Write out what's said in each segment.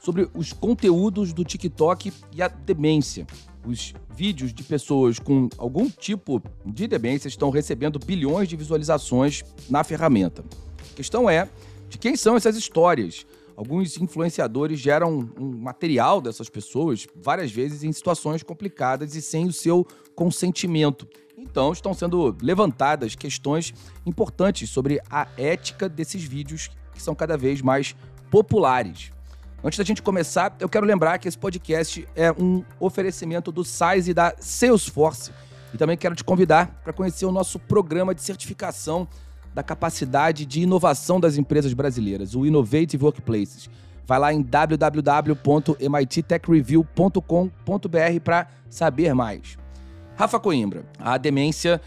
sobre os conteúdos do TikTok e a demência. Os vídeos de pessoas com algum tipo de demência estão recebendo bilhões de visualizações na ferramenta. A questão é de quem são essas histórias. Alguns influenciadores geram um material dessas pessoas várias vezes em situações complicadas e sem o seu consentimento. Então, estão sendo levantadas questões importantes sobre a ética desses vídeos que são cada vez mais populares. Antes da gente começar, eu quero lembrar que esse podcast é um oferecimento do SAIS e da Salesforce. E também quero te convidar para conhecer o nosso programa de certificação da capacidade de inovação das empresas brasileiras, o Innovative Workplaces. Vai lá em www.mittechreview.com.br para saber mais. Rafa Coimbra, a demência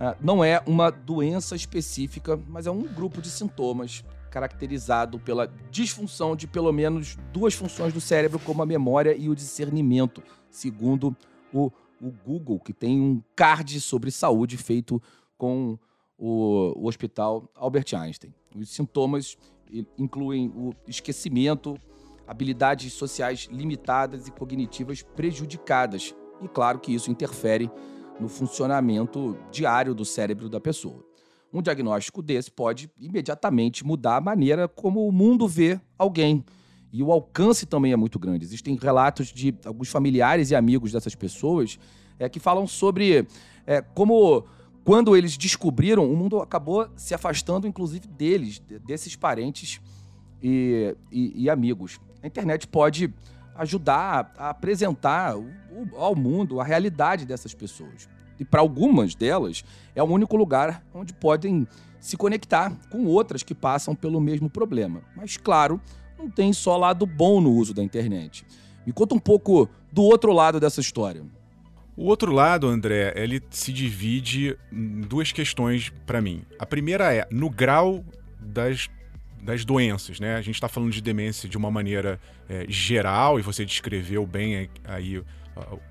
uh, não é uma doença específica, mas é um grupo de sintomas caracterizado pela disfunção de pelo menos duas funções do cérebro, como a memória e o discernimento, segundo o, o Google, que tem um card sobre saúde feito com o, o Hospital Albert Einstein. Os sintomas incluem o esquecimento, habilidades sociais limitadas e cognitivas prejudicadas, e claro que isso interfere no funcionamento diário do cérebro da pessoa. Um diagnóstico desse pode imediatamente mudar a maneira como o mundo vê alguém. E o alcance também é muito grande. Existem relatos de alguns familiares e amigos dessas pessoas é, que falam sobre é, como, quando eles descobriram, o mundo acabou se afastando, inclusive, deles, desses parentes e, e, e amigos. A internet pode ajudar a apresentar ao mundo a realidade dessas pessoas. E para algumas delas, é o único lugar onde podem se conectar com outras que passam pelo mesmo problema. Mas, claro, não tem só lado bom no uso da internet. Me conta um pouco do outro lado dessa história. O outro lado, André, ele se divide em duas questões para mim. A primeira é no grau das das doenças, né? A gente está falando de demência de uma maneira é, geral e você descreveu bem aí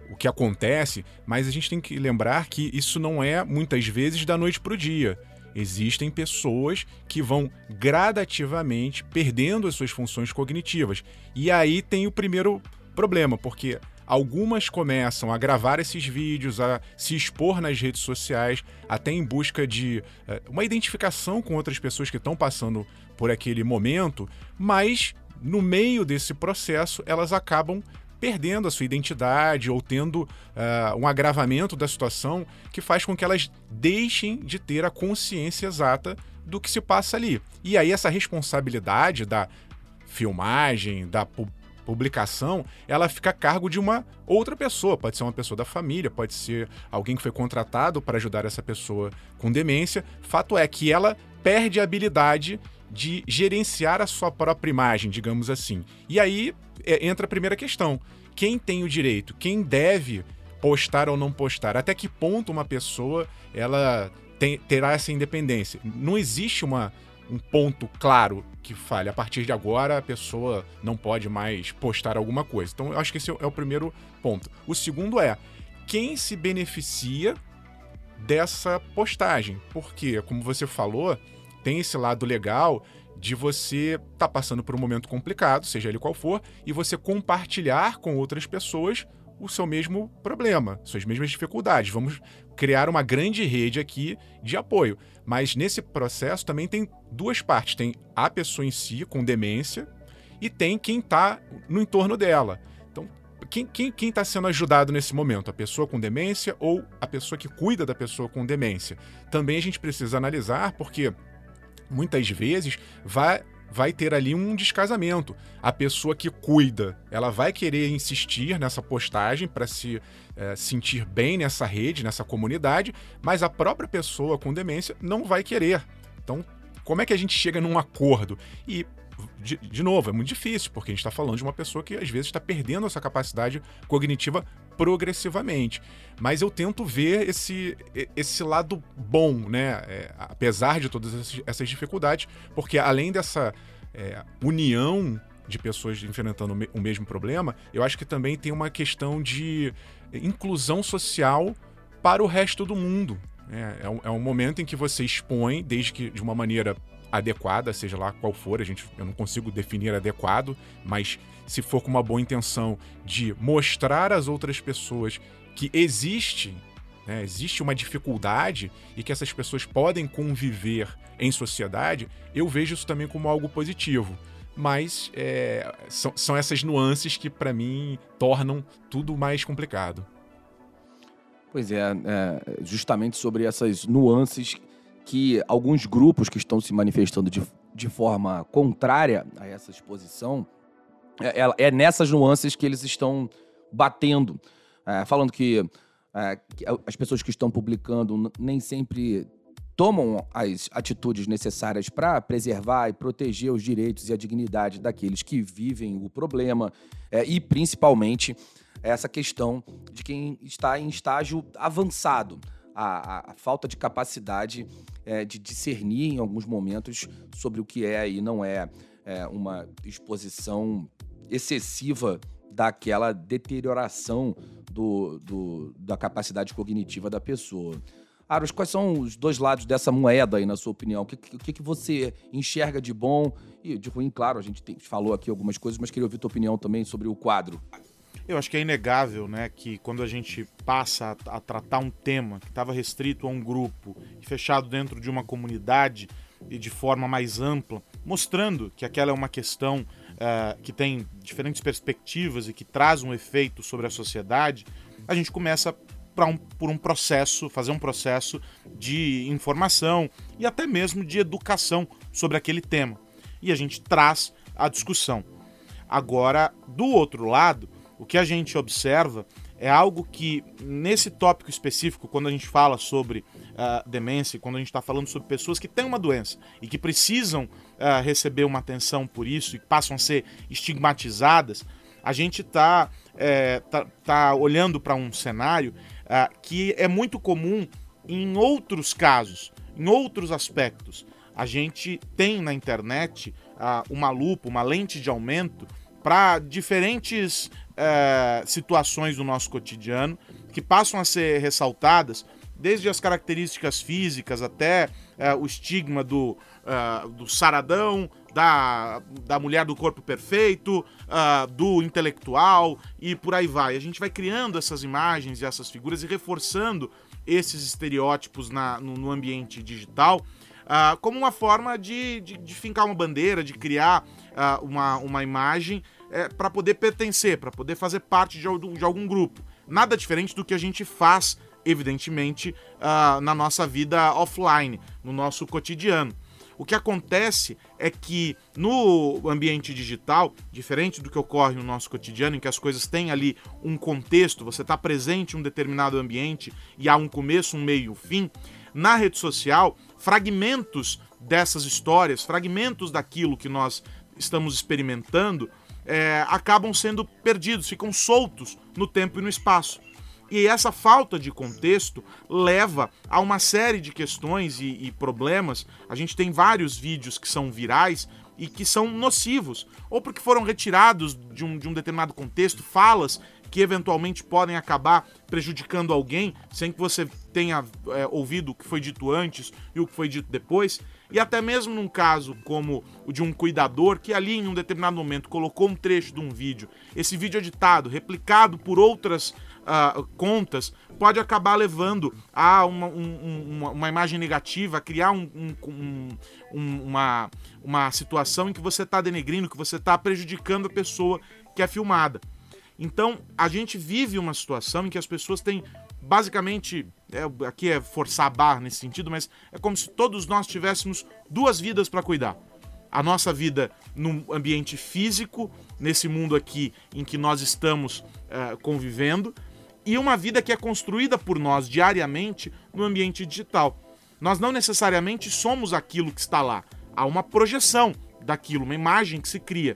o que acontece, mas a gente tem que lembrar que isso não é muitas vezes da noite para o dia. Existem pessoas que vão gradativamente perdendo as suas funções cognitivas. E aí tem o primeiro problema, porque Algumas começam a gravar esses vídeos, a se expor nas redes sociais, até em busca de uh, uma identificação com outras pessoas que estão passando por aquele momento, mas no meio desse processo elas acabam perdendo a sua identidade ou tendo uh, um agravamento da situação que faz com que elas deixem de ter a consciência exata do que se passa ali. E aí essa responsabilidade da filmagem, da publicação, ela fica a cargo de uma outra pessoa. Pode ser uma pessoa da família, pode ser alguém que foi contratado para ajudar essa pessoa com demência. Fato é que ela perde a habilidade de gerenciar a sua própria imagem, digamos assim. E aí é, entra a primeira questão: quem tem o direito? Quem deve postar ou não postar? Até que ponto uma pessoa ela tem, terá essa independência? Não existe uma um ponto claro que fale a partir de agora a pessoa não pode mais postar alguma coisa. Então eu acho que esse é o primeiro ponto. O segundo é quem se beneficia dessa postagem, porque como você falou, tem esse lado legal de você estar tá passando por um momento complicado, seja ele qual for, e você compartilhar com outras pessoas o seu mesmo problema, suas mesmas dificuldades. Vamos criar uma grande rede aqui de apoio. Mas nesse processo também tem duas partes: tem a pessoa em si, com demência, e tem quem está no entorno dela. Então, quem está quem, quem tá sendo ajudado nesse momento? A pessoa com demência ou a pessoa que cuida da pessoa com demência? Também a gente precisa analisar, porque muitas vezes vai vai ter ali um descasamento. A pessoa que cuida, ela vai querer insistir nessa postagem para se é, sentir bem nessa rede, nessa comunidade, mas a própria pessoa com demência não vai querer. Então, como é que a gente chega num acordo? E de, de novo, é muito difícil, porque a gente está falando de uma pessoa que às vezes está perdendo essa capacidade cognitiva progressivamente. Mas eu tento ver esse, esse lado bom, né? É, apesar de todas essas dificuldades, porque além dessa é, união de pessoas enfrentando o mesmo problema, eu acho que também tem uma questão de inclusão social para o resto do mundo. É, é, um, é um momento em que você expõe, desde que de uma maneira adequada, seja lá qual for, a gente, eu não consigo definir adequado, mas se for com uma boa intenção de mostrar às outras pessoas que existe, né, existe uma dificuldade e que essas pessoas podem conviver em sociedade, eu vejo isso também como algo positivo. Mas é, são, são essas nuances que, para mim, tornam tudo mais complicado. Pois é, é, justamente sobre essas nuances que alguns grupos que estão se manifestando de, de forma contrária a essa exposição, é, é, é nessas nuances que eles estão batendo, é, falando que, é, que, as pessoas que estão publicando nem sempre tomam as atitudes necessárias para preservar e proteger os direitos e a dignidade daqueles que vivem o problema é, e principalmente essa questão de quem está em estágio avançado a, a, falta de capacidade é, de discernir em alguns momentos sobre o que é e não é, é uma exposição excessiva daquela deterioração do, do, da capacidade cognitiva da pessoa. Aros, quais são os dois lados dessa moeda aí, na sua opinião? O que, que, que você enxerga de bom e de ruim? Claro, a gente tem, falou aqui algumas coisas, mas queria ouvir tua opinião também sobre o quadro. Eu acho que é inegável, né, que quando a gente passa a, a tratar um tema que estava restrito a um grupo fechado dentro de uma comunidade e de forma mais ampla, mostrando que aquela é uma questão uh, que tem diferentes perspectivas e que traz um efeito sobre a sociedade, a gente começa um, por um processo, fazer um processo de informação e até mesmo de educação sobre aquele tema. E a gente traz a discussão. Agora, do outro lado, o que a gente observa é algo que, nesse tópico específico, quando a gente fala sobre uh, demência, quando a gente está falando sobre pessoas que têm uma doença e que precisam uh, receber uma atenção por isso e passam a ser estigmatizadas, a gente está é, tá, tá olhando para um cenário uh, que é muito comum em outros casos, em outros aspectos. A gente tem na internet uma lupa, uma lente de aumento para diferentes é, situações do nosso cotidiano que passam a ser ressaltadas, desde as características físicas até é, o estigma do, uh, do saradão, da, da mulher do corpo perfeito, uh, do intelectual e por aí vai. A gente vai criando essas imagens e essas figuras e reforçando esses estereótipos na, no, no ambiente digital uh, como uma forma de, de, de, fincar uma bandeira, de criar uma, uma imagem é, para poder pertencer, para poder fazer parte de, de, algum grupo. Nada diferente do que a gente faz, evidentemente, uh, na nossa vida offline, no nosso cotidiano. O que acontece é que no ambiente digital, diferente do que ocorre no nosso cotidiano, em que as coisas têm ali um contexto, você está presente em um determinado ambiente e há um começo, um meio e um fim, na rede social, fragmentos dessas histórias, fragmentos daquilo que nós estamos experimentando, é, acabam sendo perdidos, ficam soltos no tempo e no espaço. E essa falta de contexto leva a uma série de questões e, e, problemas. A gente tem vários vídeos que são virais e que são nocivos, ou porque foram retirados de um, de um determinado contexto, falas que eventualmente podem acabar prejudicando alguém, sem que você tenha é, ouvido o que foi dito antes e o que foi dito depois. E até mesmo num caso como o de um cuidador que ali em um determinado momento colocou um trecho de um vídeo, esse vídeo editado, replicado por outras uh, contas, pode acabar levando a uma, um, uma, uma imagem negativa, a criar um, um, uma, uma situação em que você está denegrindo, que você está prejudicando a pessoa que é filmada. Então, a gente vive uma situação em que as pessoas têm basicamente, é, aqui é forçar a barra nesse sentido, mas é como se todos nós tivéssemos duas vidas para cuidar. A nossa vida no ambiente físico, nesse mundo aqui em que nós estamos é, convivendo, e uma vida que é construída por nós diariamente no ambiente digital. Nós não necessariamente somos aquilo que está lá. Há uma projeção daquilo, uma imagem que se cria.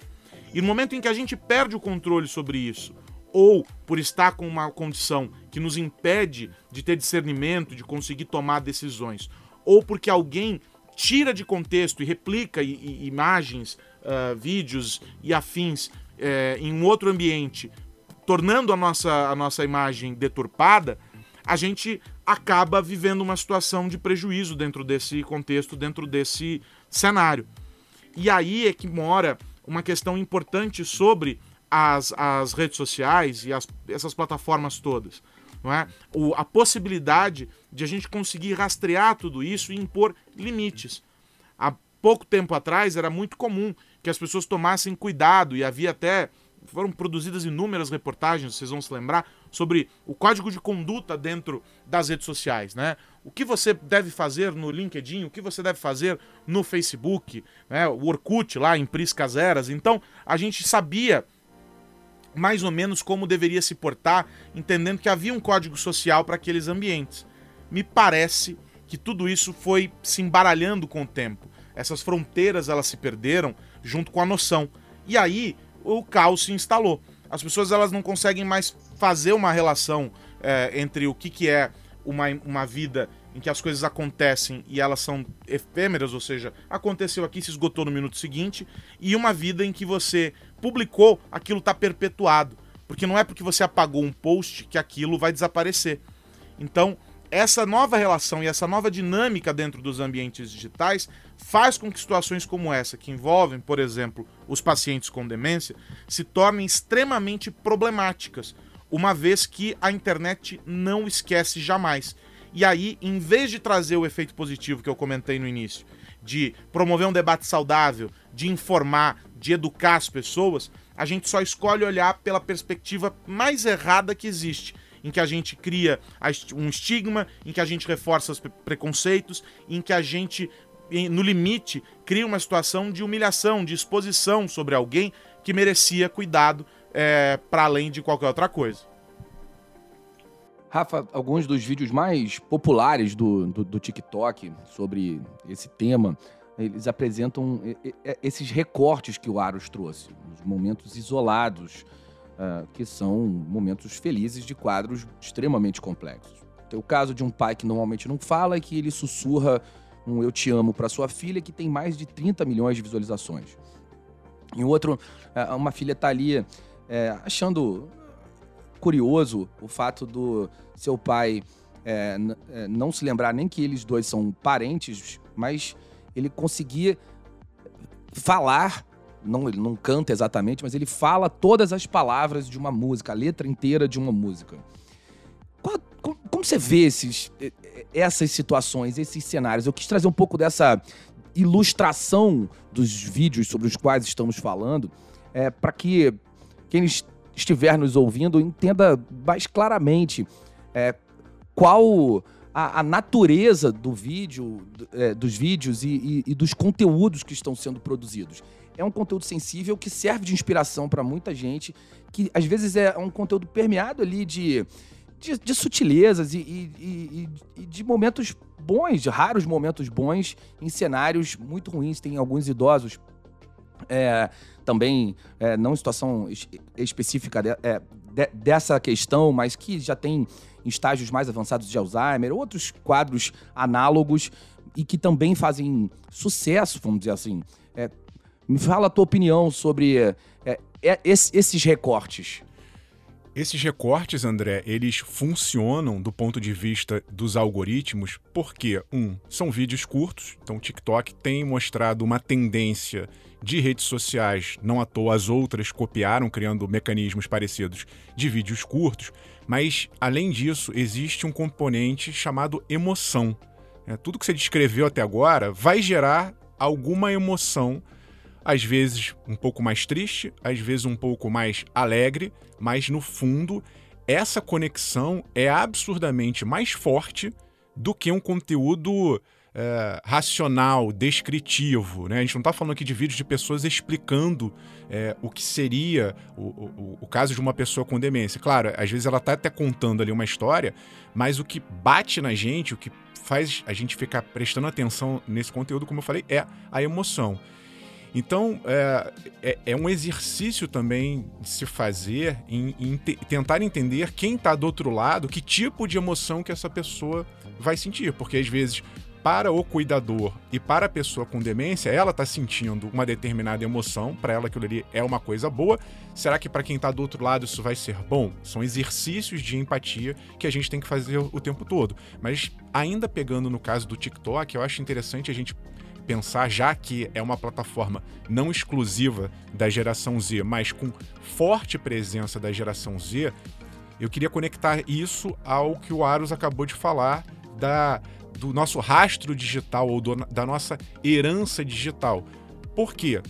E no momento em que a gente perde o controle sobre isso, ou por estar com uma condição que nos impede de ter discernimento, de conseguir tomar decisões, ou porque alguém tira de contexto e replica imagens, uh, vídeos e afins uh, em um outro ambiente, tornando a nossa, a nossa imagem deturpada, a gente acaba vivendo uma situação de prejuízo dentro desse contexto, dentro desse cenário. E aí é que mora uma questão importante sobre as, as redes sociais e as, essas plataformas todas. Não é? o, a possibilidade de a gente conseguir rastrear tudo isso e impor limites. Há pouco tempo atrás era muito comum que as pessoas tomassem cuidado e havia até foram produzidas inúmeras reportagens, vocês vão se lembrar, sobre o código de conduta dentro das redes sociais, né? O que você deve fazer no LinkedIn, o que você deve fazer no Facebook, né? O Orkut lá em Priscas Eras. Então, a gente sabia mais ou menos como deveria se portar, entendendo que havia um código social para aqueles ambientes. Me parece que tudo isso foi se embaralhando com o tempo. Essas fronteiras elas se perderam junto com a noção. E aí o caos se instalou. As pessoas elas não conseguem mais fazer uma relação é, entre o que, que é uma, uma vida em que as coisas acontecem e elas são efêmeras, ou seja, aconteceu aqui, se esgotou no minuto seguinte, e uma vida em que você publicou, aquilo está perpetuado. Porque não é porque você apagou um post que aquilo vai desaparecer. Então, essa nova relação e essa nova dinâmica dentro dos ambientes digitais faz com que situações como essa, que envolvem, por exemplo, os pacientes com demência, se tornem extremamente problemáticas, uma vez que a internet não esquece jamais. E aí, em vez de trazer o efeito positivo que eu comentei no início, de promover um debate saudável, de informar, de educar as pessoas, a gente só escolhe olhar pela perspectiva mais errada que existe, em que a gente cria um estigma, em que a gente reforça os preconceitos, em que a gente, no limite, cria uma situação de humilhação, de exposição sobre alguém que merecia cuidado é, para além de qualquer outra coisa. Rafa, alguns dos vídeos mais populares do, do, do TikTok sobre esse tema eles apresentam esses recortes que o Aros trouxe, os momentos isolados, uh, que são momentos felizes de quadros extremamente complexos. Tem o caso de um pai que normalmente não fala e que ele sussurra um eu te amo para sua filha que tem mais de 30 milhões de visualizações. Em outro, uh, uma filha tá ali uh, achando curioso o fato do seu pai é, não se lembrar nem que eles dois são parentes, mas ele conseguia falar, não, ele não canta exatamente, mas ele fala todas as palavras de uma música, a letra inteira de uma música. Qual, como, como, você vê esses, essas situações, esses cenários? Eu quis trazer um pouco dessa ilustração dos vídeos sobre os quais estamos falando, é, para que quem estiver nos ouvindo entenda mais claramente é, qual a, a natureza do vídeo, é, dos vídeos e, e, e dos conteúdos que estão sendo produzidos. É um conteúdo sensível que serve de inspiração para muita gente, que às vezes é um conteúdo permeado ali de, de, de sutilezas e, e, e, de momentos bons, de raros momentos bons, em cenários muito ruins. Tem alguns idosos é, também, é, não em situação específica de, é, de, dessa questão, mas que já tem em estágios mais avançados de Alzheimer, outros quadros análogos e que também fazem sucesso, vamos dizer assim. É, me fala a tua opinião sobre é, é, esses recortes. Esses recortes, André, eles funcionam do ponto de vista dos algoritmos porque, um, são vídeos curtos, então o TikTok tem mostrado uma tendência de redes sociais, não à toa as outras copiaram, criando mecanismos parecidos de vídeos curtos, mas além disso, existe um componente chamado emoção. É, tudo que você descreveu até agora vai gerar alguma emoção, às vezes um pouco mais triste, às vezes um pouco mais alegre, mas no fundo, essa conexão é absurdamente mais forte do que um conteúdo é, racional, descritivo. Né? A gente não está falando aqui de vídeos de pessoas explicando é, o que seria o, o, o, caso de uma pessoa com demência. Claro, às vezes ela está até contando ali uma história, mas o que bate na gente, o que faz a gente ficar prestando atenção nesse conteúdo, como eu falei, é a emoção. Então, é, é, é, um exercício também de se fazer em, em te, tentar entender quem está do outro lado, que tipo de emoção que essa pessoa vai sentir. Porque às vezes, para o cuidador e para a pessoa com demência, ela está sentindo uma determinada emoção, para ela aquilo ali é uma coisa boa. Será que para quem está do outro lado isso vai ser bom? São exercícios de empatia que a gente tem que fazer o tempo todo. Mas ainda pegando no caso do TikTok, eu acho interessante a gente pensar, já que é uma plataforma não exclusiva da geração Z, mas com forte presença da geração Z, eu queria conectar isso ao que o Aros acabou de falar da, do nosso rastro digital ou do, da nossa herança digital. Por quê?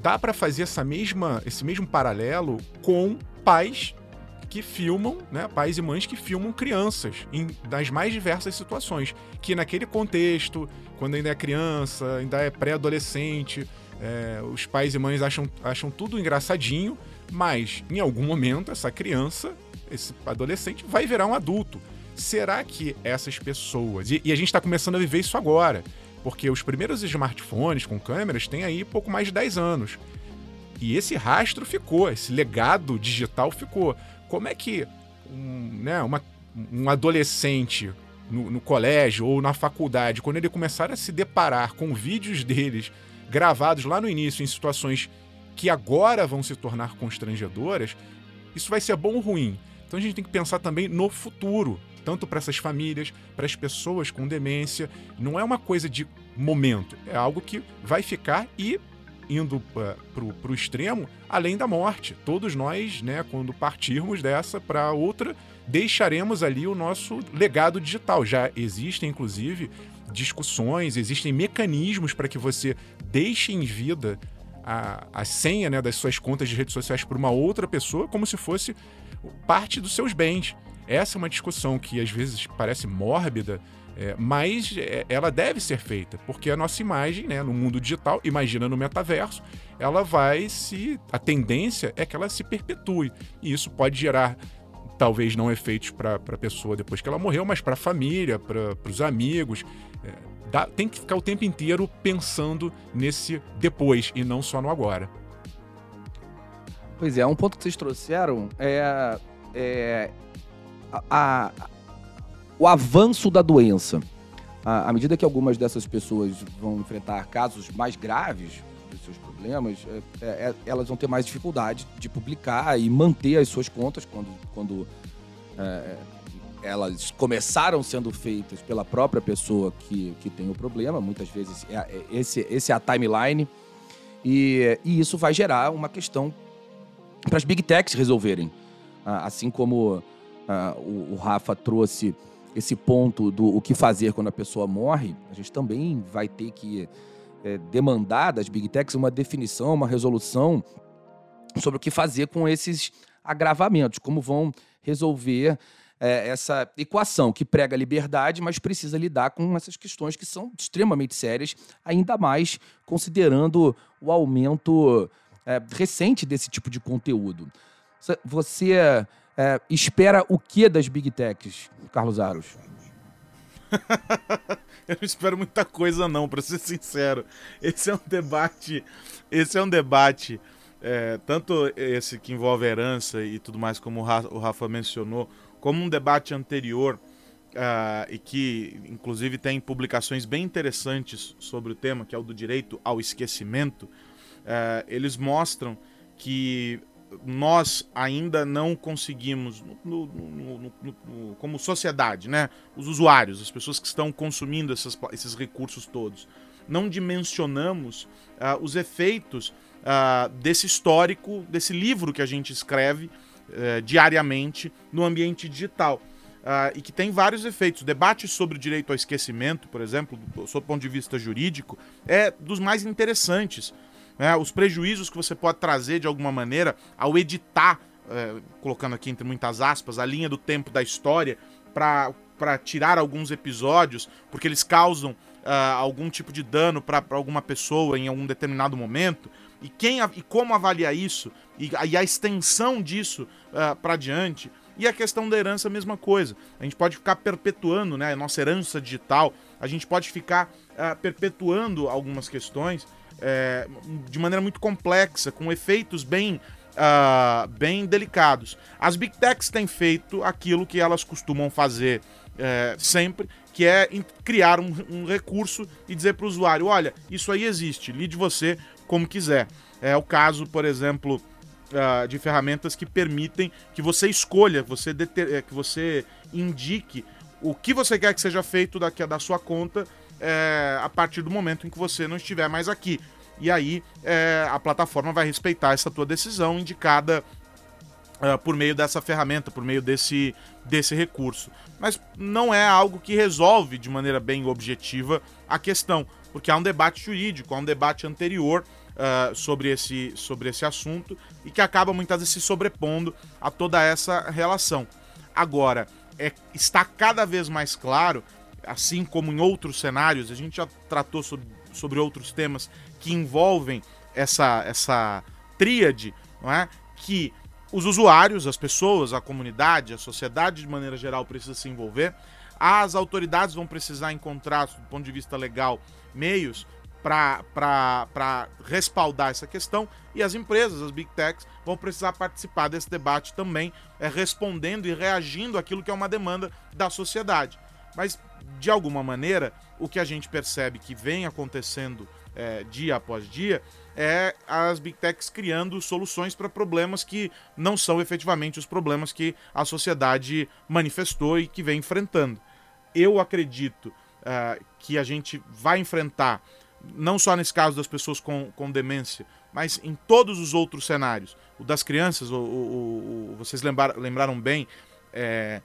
Dá para fazer essa mesma, esse mesmo paralelo com pais que filmam, né, pais e mães que filmam crianças em, das mais diversas situações, que naquele contexto, quando ainda é criança, ainda é pré-adolescente, é, os pais e mães acham, acham tudo engraçadinho, mas em algum momento essa criança, esse adolescente, vai virar um adulto. Será que essas pessoas. E, e a gente está começando a viver isso agora, porque os primeiros smartphones com câmeras têm aí pouco mais de 10 anos. E esse rastro ficou, esse legado digital ficou. Como é que um, né, uma, um adolescente no, no, colégio ou na faculdade, quando ele começar a se deparar com vídeos deles gravados lá no início em situações que agora vão se tornar constrangedoras, isso vai ser bom ou ruim? Então a gente tem que pensar também no futuro, tanto para essas famílias, para as pessoas com demência. Não é uma coisa de momento, é algo que vai ficar e indo uh, para o extremo, além da morte. Todos nós, né, quando partirmos dessa para outra, deixaremos ali o nosso legado digital. Já existem, inclusive, discussões, existem mecanismos para que você deixe em vida a, a senha né, das suas contas de redes sociais para uma outra pessoa, como se fosse parte dos seus bens. Essa é uma discussão que às vezes parece mórbida, é, mas é, ela deve ser feita, porque a nossa imagem, né, no mundo digital, imagina no metaverso, ela vai se. A tendência é que ela se perpetue. E isso pode gerar, talvez não efeitos para a pessoa depois que ela morreu, mas para a família, para os amigos. É, dá, tem que ficar o tempo inteiro pensando nesse depois e não só no agora. Pois é, um ponto que vocês trouxeram é, é a, o avanço da doença. À, medida que algumas dessas pessoas vão enfrentar casos mais graves dos seus problemas, é, é, é, elas vão ter mais dificuldade de publicar e manter as suas contas quando, quando é, elas começaram sendo feitas pela própria pessoa que, que tem o problema. Muitas vezes é, é, esse, esse é a timeline. E, e isso vai gerar uma questão para as big techs resolverem. Ah, assim como o, o Rafa trouxe esse ponto do o que fazer quando a pessoa morre, a gente também vai ter que é, demandar das big techs uma definição, uma resolução sobre o que fazer com esses agravamentos, como vão resolver é, essa equação que prega a liberdade, mas precisa lidar com essas questões que são extremamente sérias, ainda mais considerando o aumento é, recente desse tipo de conteúdo. Você é, espera o que das Big Techs, Carlos Aros? eu não espero muita coisa não, para ser sincero. Esse é um debate, esse é um debate, é, tanto esse que envolve herança e tudo mais, como o Rafa mencionou, como um debate anterior uh, e que, inclusive, tem publicações bem interessantes sobre o tema, que é o do direito ao esquecimento. Uh, eles mostram que nós ainda não conseguimos, no, no, no, como sociedade, né? os usuários, as pessoas que estão consumindo essas, esses recursos todos, não dimensionamos uh, os efeitos uh, desse histórico, desse livro que a gente escreve uh, diariamente no ambiente digital. Uh, e que tem vários efeitos. O debate sobre o direito ao esquecimento, por exemplo, do, sob o ponto de vista jurídico, é dos mais interessantes né, os prejuízos que você pode trazer de alguma maneira ao editar, é, colocando aqui entre muitas aspas, a linha do tempo da história para tirar alguns episódios, porque eles causam uh, algum tipo de dano para alguma pessoa em algum determinado momento. E, quem, e como avaliar isso? E, e a extensão disso uh, para diante. E a questão da herança, a mesma coisa. A gente pode ficar perpetuando né, a nossa herança digital, a gente pode ficar uh, perpetuando algumas questões é, de maneira muito complexa, com efeitos bem, uh, bem delicados. As Big Techs têm feito aquilo que elas costumam fazer é, sempre, que é criar um, um recurso e dizer para o usuário: olha, isso aí existe, lide você como quiser. É o caso, por exemplo, uh, de ferramentas que permitem que você escolha, você é, que você indique o que você quer que seja feito daqui da sua conta é, a partir do momento em que você não estiver mais aqui. E aí é, a plataforma vai respeitar essa tua decisão indicada uh, por meio dessa ferramenta, por meio desse, desse recurso. Mas não é algo que resolve de maneira bem objetiva a questão, porque há um debate jurídico, há um debate anterior uh, sobre, esse, sobre esse assunto e que acaba muitas vezes se sobrepondo a toda essa relação. Agora, é, está cada vez mais claro, assim como em outros cenários, a gente já tratou sobre, sobre outros temas que envolvem essa, essa tríade, não é? que os usuários, as pessoas, a comunidade, a sociedade de maneira geral precisa se envolver, as autoridades vão precisar encontrar, do ponto de vista legal, meios para respaldar essa questão e as empresas, as big techs, vão precisar participar desse debate também, é, respondendo e reagindo àquilo que é uma demanda da sociedade. Mas, de alguma maneira, o que a gente percebe que vem acontecendo é, dia após dia é as big techs criando soluções para problemas que não são efetivamente os problemas que a sociedade manifestou e que vem enfrentando. Eu acredito uh, que a gente vai enfrentar não só nesse caso das pessoas com, com demência, mas em todos os outros cenários. O das crianças, o, o, o vocês lembraram, lembraram bem, é,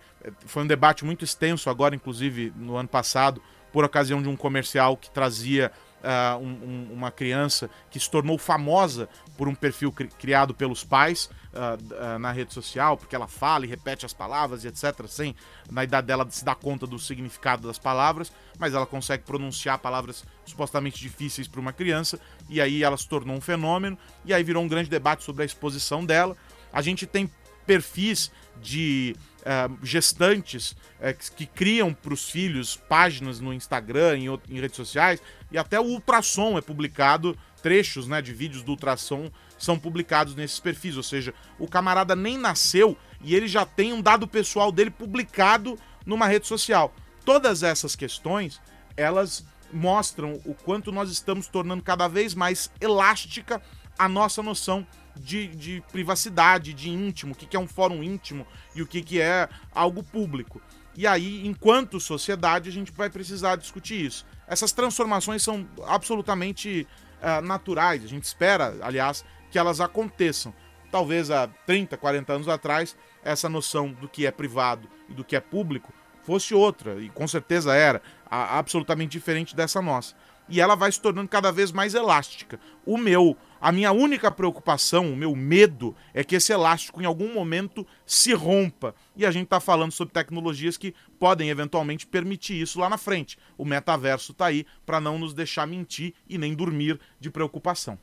foi um debate muito extenso agora, inclusive no ano passado, por ocasião de um comercial que trazia uh, um, uma criança que se tornou famosa por um perfil cri criado pelos pais uh, uh, na rede social, porque ela fala e repete as palavras e etc., sem na idade dela se dar conta do significado das palavras, mas ela consegue pronunciar palavras supostamente difíceis para uma criança, e aí ela se tornou um fenômeno, e aí virou um grande debate sobre a exposição dela. A gente tem perfis de uh, gestantes uh, que criam para os filhos páginas no Instagram, em, em, redes sociais, e até o ultrassom é publicado, trechos né, de vídeos do ultrassom são publicados nesses perfis, ou seja, o camarada nem nasceu e ele já tem um dado pessoal dele publicado numa rede social. Todas essas questões, elas mostram o quanto nós estamos tornando cada vez mais elástica a nossa noção de, de privacidade, de íntimo, o que, é um fórum íntimo e o que, que é algo público. E aí, enquanto sociedade, a gente vai precisar discutir isso. Essas transformações são absolutamente uh, naturais. A gente espera, aliás, que elas aconteçam. Talvez há 30, 40 anos atrás, essa noção do que é privado e do que é público fosse outra, e com certeza era, absolutamente diferente dessa nossa e ela vai se tornando cada vez mais elástica. O meu, a minha única preocupação, o meu medo é que esse elástico em algum momento se rompa. E a gente está falando sobre tecnologias que podem eventualmente permitir isso lá na frente. O metaverso está aí para não nos deixar mentir e nem dormir de preocupação.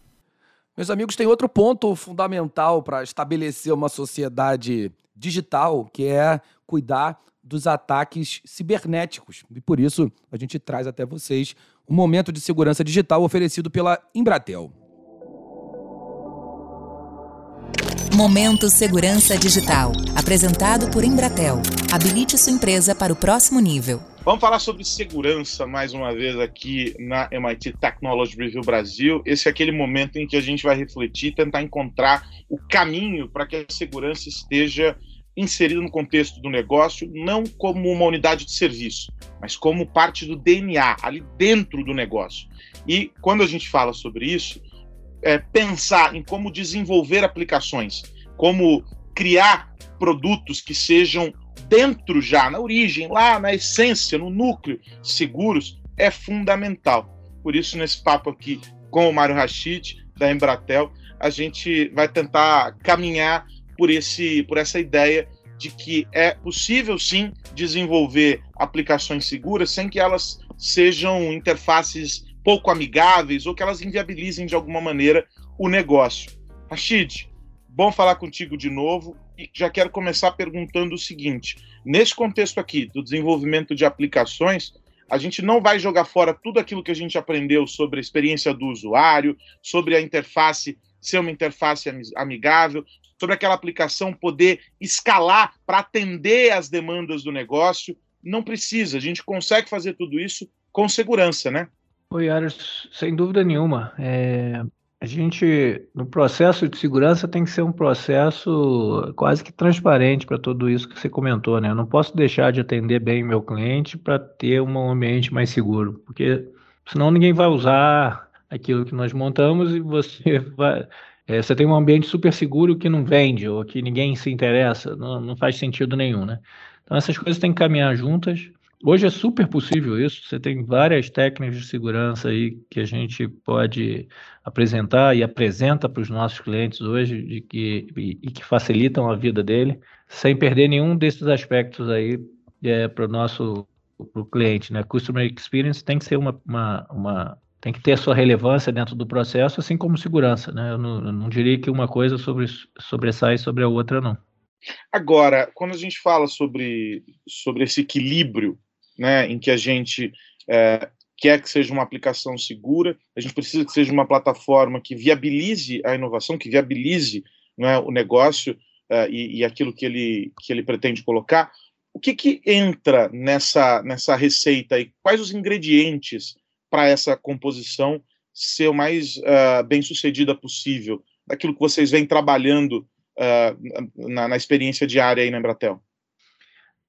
Meus amigos, tem outro ponto fundamental para estabelecer uma sociedade digital, que é cuidar dos ataques cibernéticos. E por isso a gente traz até vocês um momento de segurança digital oferecido pela Embratel. Momento Segurança Digital, apresentado por Embratel. Habilite sua empresa para o próximo nível. Vamos falar sobre segurança mais uma vez aqui na MIT Technology Review Brasil. Esse é aquele momento em que a gente vai refletir, tentar encontrar o caminho para que a segurança esteja inserida no contexto do negócio, não como uma unidade de serviço, mas como parte do DNA, ali dentro do negócio. E quando a gente fala sobre isso, é pensar em como desenvolver aplicações, como criar produtos que sejam dentro já, na origem, lá na essência, no núcleo, seguros, é fundamental. Por isso, nesse papo aqui com o Mário Rachid, da Embratel, a gente vai tentar caminhar por, esse, por essa ideia de que é possível sim desenvolver aplicações seguras sem que elas sejam interfaces pouco amigáveis ou que elas inviabilizem de alguma maneira o negócio. Rashid, bom falar contigo de novo e já quero começar perguntando o seguinte: nesse contexto aqui do desenvolvimento de aplicações, A gente não vai jogar fora tudo aquilo que a gente aprendeu sobre a experiência do usuário, sobre a interface ser uma interface amigável, sobre aquela aplicação poder escalar para atender às demandas do negócio. Não precisa, a gente consegue fazer tudo isso com segurança, né? Oi, Aras, sem dúvida nenhuma. É, a gente, no processo de segurança, tem que ser um processo quase que transparente para tudo isso que você comentou, né? Eu não posso deixar de atender bem meu cliente para ter um ambiente mais seguro, porque senão ninguém vai usar aquilo que nós montamos e você vai. É, você tem um ambiente super seguro que não vende ou que ninguém se interessa, não, não faz sentido nenhum, né? Então essas coisas têm que caminhar juntas. Hoje é super possível isso. Você tem várias técnicas de segurança aí que a gente pode apresentar e apresenta para os nossos clientes hoje de que, e, e, que facilitam a vida dele, sem perder nenhum desses aspectos aí é, para o nosso pro cliente. Né? Customer Experience tem que ser uma, uma, uma, tem que ter sua relevância dentro do processo, assim como segurança. Né? Eu, não, eu não diria que uma coisa sobre, sobressai sobre a outra, não. Agora, quando a gente fala sobre, sobre esse equilíbrio né, em que a gente é, quer que seja uma aplicação segura, a gente precisa que seja uma plataforma que viabilize a inovação, que viabilize né, o negócio uh, e, e, aquilo que ele, que ele pretende colocar. O que, que entra nessa, nessa receita e quais os ingredientes para essa composição ser o mais uh, bem sucedida possível, daquilo que vocês vêm trabalhando uh, na, na experiência diária aí na Embratel?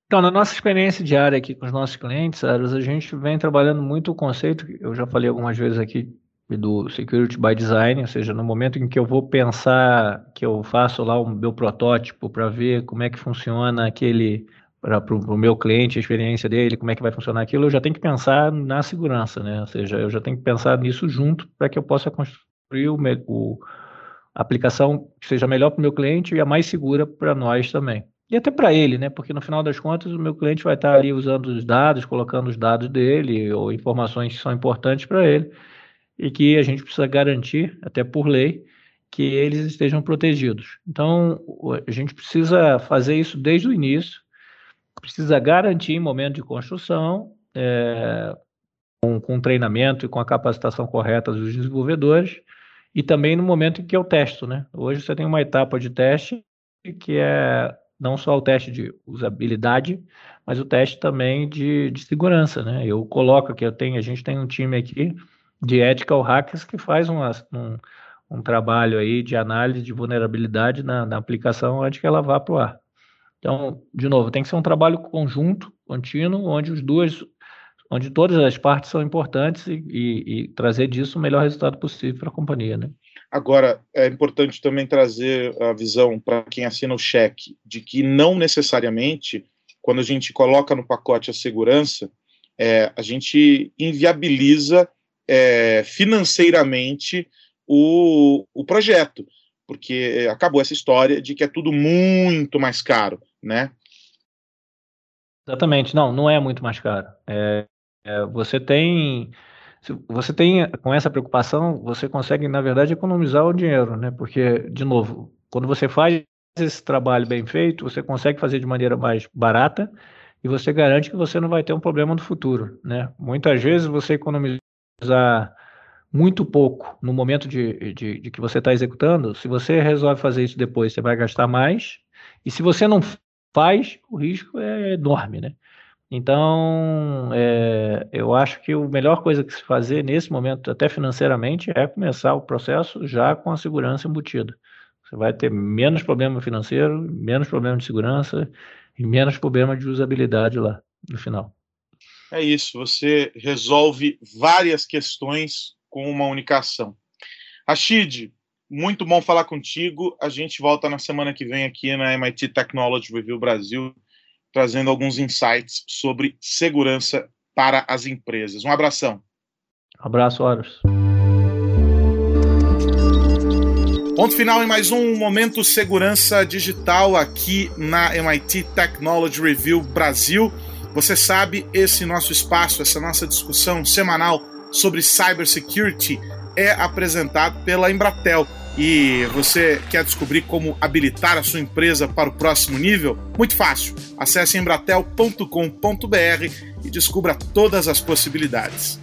Então, na nossa experiência diária aqui com os nossos clientes, a gente vem trabalhando muito o conceito, eu já falei algumas vezes aqui, do Security by Design, ou seja, no momento em que eu vou pensar, que eu faço lá o meu protótipo para ver como é que funciona aquele, para o meu cliente, a experiência dele, como é que vai funcionar aquilo, eu já tenho que pensar na segurança, né? Ou seja, eu já tenho que pensar nisso junto para que eu possa construir o, o a aplicação que seja melhor para o meu cliente e a mais segura para nós também. E até para ele, né? Porque no final das contas o meu cliente vai estar ali usando os dados, colocando os dados dele ou informações que são importantes para ele e que a gente precisa garantir, até por lei, que eles estejam protegidos. Então, a gente precisa fazer isso desde o início, precisa garantir em momento de construção, é, com, com treinamento e com a capacitação correta dos desenvolvedores, e também no momento em que eu testo, né? Hoje você tem uma etapa de teste que é não só o teste de usabilidade, mas o teste também de, de segurança, né? Eu coloco que eu tenho, a gente tem um time aqui de ethical hackers que faz um, um, um trabalho aí de análise de vulnerabilidade na, na aplicação antes que ela vá para o ar. Então, de novo, tem que ser um trabalho conjunto, contínuo, onde os duas, onde todas as partes são importantes e, e, e trazer disso o melhor resultado possível para a companhia, né? Agora, é importante também trazer a visão para quem assina o cheque de que não necessariamente, quando a gente coloca no pacote a segurança, é, a gente inviabiliza é, financeiramente o, o projeto, porque acabou essa história de que é tudo muito mais caro, né? Exatamente, não, não é muito mais caro. É, é, você tem você tem com essa preocupação, você consegue, na verdade, economizar o dinheiro, né? Porque, de novo, quando você faz esse trabalho bem feito, você consegue fazer de maneira mais barata e você garante que você não vai ter um problema no futuro, né? Muitas vezes você economizar muito pouco no momento de, de, de que você está executando, se você resolve fazer isso depois, você vai gastar mais, e se você não faz, o risco é enorme, né? Então, é, eu acho que a melhor coisa que se fazer nesse momento, até financeiramente, é começar o processo já com a segurança embutida. Você vai ter menos problema financeiro, menos problema de segurança e menos problema de usabilidade lá no final. É isso, você resolve várias questões com uma única ação. Rashid, muito bom falar contigo. A gente volta na semana que vem aqui na MIT Technology Review Brasil trazendo alguns insights sobre segurança para as empresas. Um abração. abraço, Horus. Ponto final em mais um Momento Segurança Digital aqui na MIT Technology Review Brasil. Você sabe, esse nosso espaço, essa nossa discussão semanal sobre cybersecurity é apresentado pela Embratel e você quer descobrir como habilitar a sua empresa para o próximo nível? Muito fácil. Acesse embratel.com.br e descubra todas as possibilidades.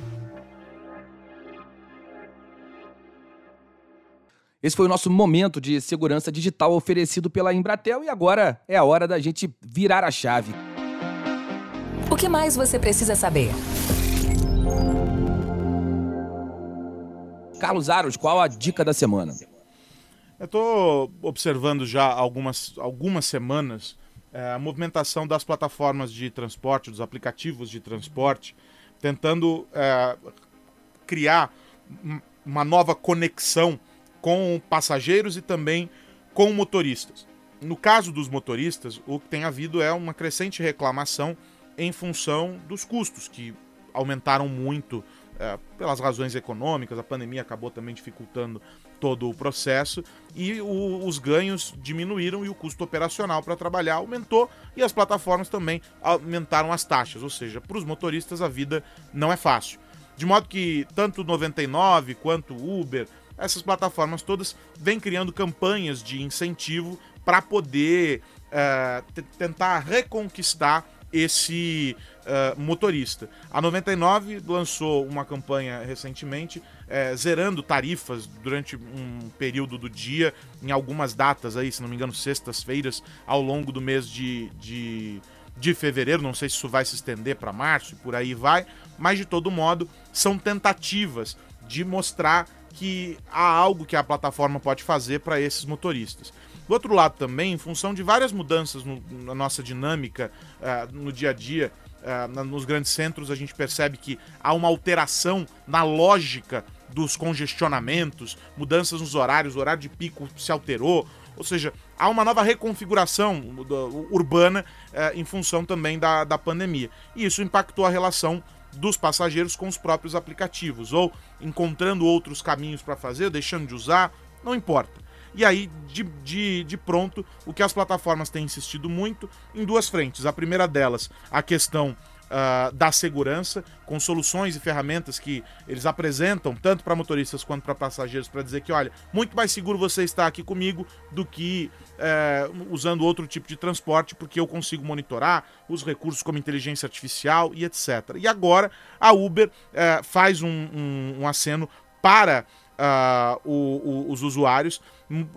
Esse foi o nosso momento de segurança digital oferecido pela Embratel e agora é a hora da gente virar a chave. O que mais você precisa saber? Carlos Aros, qual a dica da semana? Eu estou observando já algumas, algumas semanas é, a movimentação das plataformas de transporte, dos aplicativos de transporte, tentando é, criar uma nova conexão com passageiros e também com motoristas. No caso dos motoristas, o que tem havido é uma crescente reclamação em função dos custos, que aumentaram muito é, pelas razões econômicas, a pandemia acabou também dificultando todo o processo e o, os ganhos diminuíram e o custo operacional para trabalhar aumentou e as plataformas também aumentaram as taxas, ou seja, para os motoristas a vida não é fácil. De modo que tanto o 99 quanto Uber, essas plataformas todas vêm criando campanhas de incentivo para poder é, tentar reconquistar esse uh, motorista. A 99 lançou uma campanha recentemente é, zerando tarifas durante um período do dia, em algumas datas aí, se não me engano, sextas-feiras, ao longo do mês de, de, de fevereiro. Não sei se isso vai se estender para março e por aí vai, mas de todo modo são tentativas de mostrar que há algo que a plataforma pode fazer para esses motoristas. Do outro lado também, em função de várias mudanças no, na nossa dinâmica uh, no dia a dia, uh, nos grandes centros, a gente percebe que há uma alteração na lógica dos congestionamentos, mudanças nos horários, o horário de pico se alterou, ou seja, há uma nova reconfiguração urbana uh, em função também da, da pandemia. E isso impactou a relação dos passageiros com os próprios aplicativos, ou encontrando outros caminhos para fazer, deixando de usar, não importa. E aí, de, de, de pronto, o que as plataformas têm insistido muito em duas frentes. A primeira delas, a questão Uh, da segurança, com soluções e ferramentas que eles apresentam, tanto para motoristas quanto para passageiros, para dizer que, olha, muito mais seguro você estar aqui comigo do que uh, usando outro tipo de transporte, porque eu consigo monitorar os recursos como inteligência artificial e etc. E agora a Uber uh, faz um, um, um aceno para uh, o, o, os usuários,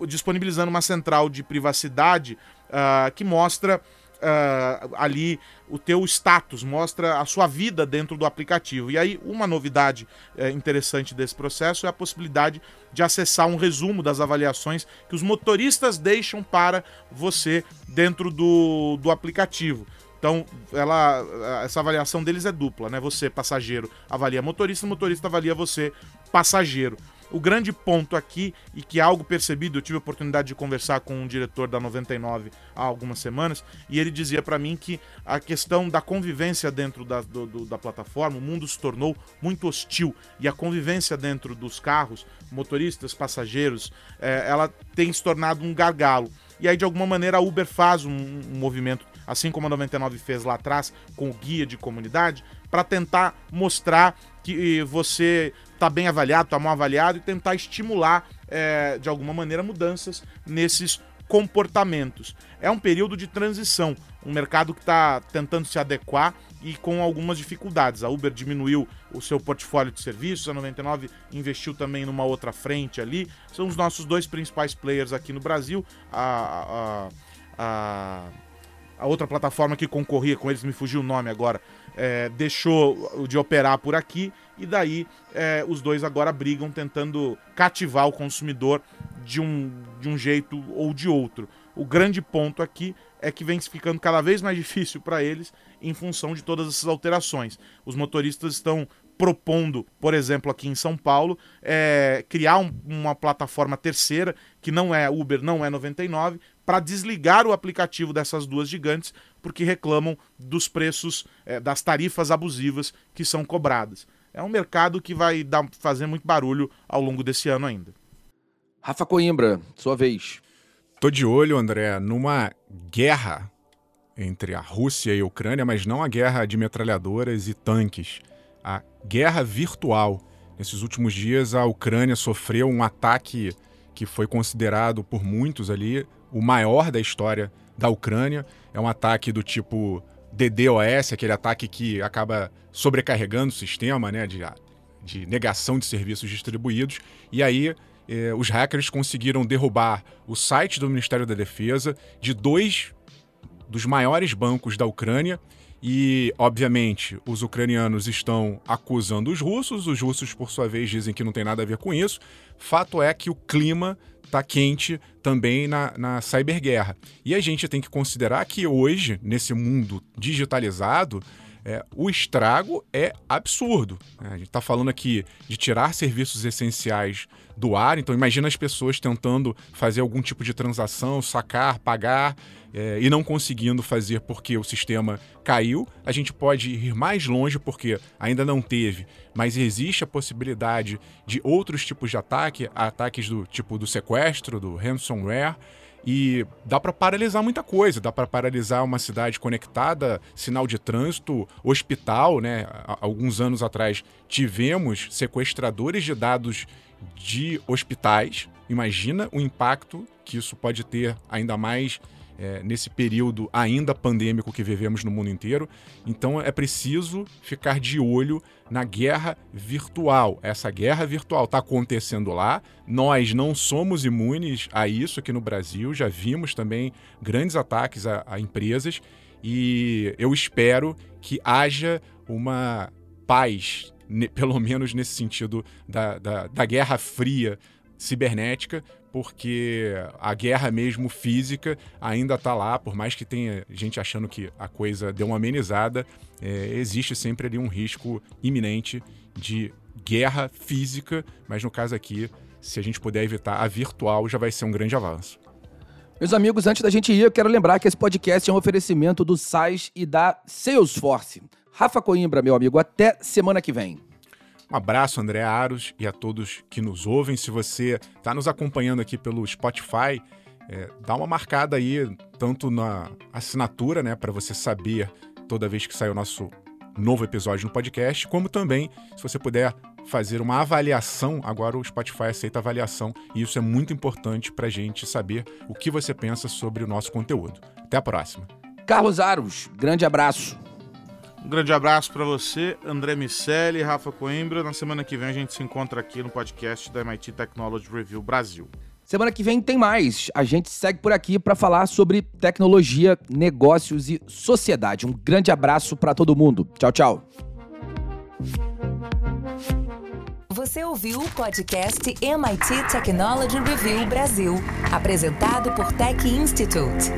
disponibilizando uma central de privacidade uh, que mostra uh, ali o teu status, mostra a sua vida dentro do aplicativo. E aí, uma novidade uh, interessante desse processo é a possibilidade de acessar um resumo das avaliações que os motoristas deixam para você dentro do, do aplicativo. Então, ela, essa avaliação deles é dupla, né? Você, passageiro, avalia motorista, motorista avalia você, passageiro. O grande ponto aqui, e que é algo percebido, eu tive a oportunidade de conversar com um diretor da 99 há algumas semanas, e ele dizia para mim que a questão da convivência dentro da, do, do, da plataforma, o mundo se tornou muito hostil, e a convivência dentro dos carros, motoristas, passageiros, é, ela tem se tornado um gargalo. E aí, de alguma maneira, a Uber faz um, um movimento, assim como a 99 fez lá atrás, com o guia de comunidade, para tentar mostrar que você está bem avaliado, está mal avaliado e tentar estimular é, de alguma maneira mudanças nesses comportamentos. É um período de transição, um mercado que está tentando se adequar e com algumas dificuldades. A Uber diminuiu o seu portfólio de serviços, a 99 investiu também numa outra frente ali. São os nossos dois principais players aqui no Brasil. A, a, a, a outra plataforma que concorria com eles, me fugiu o nome agora, é, deixou de operar por aqui e daí é, os dois agora brigam tentando cativar o consumidor de um, de um jeito ou de outro. O grande ponto aqui é que vem ficando cada vez mais difícil para eles em função de todas essas alterações. Os motoristas estão propondo, por exemplo, aqui em São Paulo, é, criar um, uma plataforma terceira, que não é Uber, não é 99, para desligar o aplicativo dessas duas gigantes, porque reclamam dos preços, é, das tarifas abusivas que são cobradas. É um mercado que vai dar, fazer muito barulho ao longo desse ano ainda. Rafa Coimbra, sua vez. Tô de olho, André, numa guerra entre a Rússia e a Ucrânia, mas não a guerra de metralhadoras e tanques, a guerra virtual. Nesses últimos dias, a Ucrânia sofreu um ataque que foi considerado por muitos ali o maior da história da Ucrânia. É um ataque do tipo DDoS, aquele ataque que acaba sobrecarregando o sistema, né, de, de negação de serviços distribuídos. E aí eh, os hackers conseguiram derrubar o site do Ministério da Defesa de dois dos maiores bancos da Ucrânia. E, obviamente, os ucranianos estão acusando os russos, os russos, por sua vez, dizem que não tem nada a ver com isso. Fato é que o clima está quente também na, na cyberguerra. E a gente tem que considerar que hoje, nesse mundo digitalizado, é, o estrago é absurdo. Né? A gente está falando aqui de tirar serviços essenciais do ar, então imagina as pessoas tentando fazer algum tipo de transação, sacar, pagar é, e não conseguindo fazer porque o sistema caiu. A gente pode ir mais longe porque ainda não teve, mas existe a possibilidade de outros tipos de ataque, ataques do tipo do sequestro, do ransomware. E dá para paralisar muita coisa, dá para paralisar uma cidade conectada, sinal de trânsito, hospital, né? Alguns anos atrás tivemos sequestradores de dados de hospitais. Imagina o impacto que isso pode ter ainda mais é, nesse período ainda pandêmico que vivemos no mundo inteiro. Então é preciso ficar de olho na guerra virtual. Essa guerra virtual está acontecendo lá. Nós não somos imunes a isso aqui no Brasil. Já vimos também grandes ataques a, a empresas e eu espero que haja uma paz, pelo menos nesse sentido da, da, da guerra fria cibernética, porque a guerra mesmo física ainda está lá, por mais que tenha gente achando que a coisa deu uma amenizada, é, existe sempre ali um risco iminente de guerra física, mas no caso aqui, se a gente puder evitar a virtual, já vai ser um grande avanço. Meus amigos, antes da gente ir, eu quero lembrar que esse podcast é um oferecimento do SAIS e da Salesforce. Rafa Coimbra, meu amigo, até semana que vem. Um abraço, André Aros, e a todos que nos ouvem. Se você está nos acompanhando aqui pelo Spotify, é, dá uma marcada aí, tanto na assinatura, né, para você saber toda vez que sai o nosso novo episódio no podcast, como também, se você puder fazer uma avaliação, agora o Spotify aceita avaliação, e isso é muito importante para a gente saber o que você pensa sobre o nosso conteúdo. Até a próxima. Carlos Aros, grande abraço. Um grande abraço para você, André Miceli, Rafa Coimbra. Na semana que vem a gente se encontra aqui no podcast da MIT Technology Review Brasil. Semana que vem tem mais. A gente segue por aqui para falar sobre tecnologia, negócios e sociedade. Um grande abraço para todo mundo. Tchau, tchau. Você ouviu o podcast MIT Technology Review Brasil, apresentado por Tech Institute.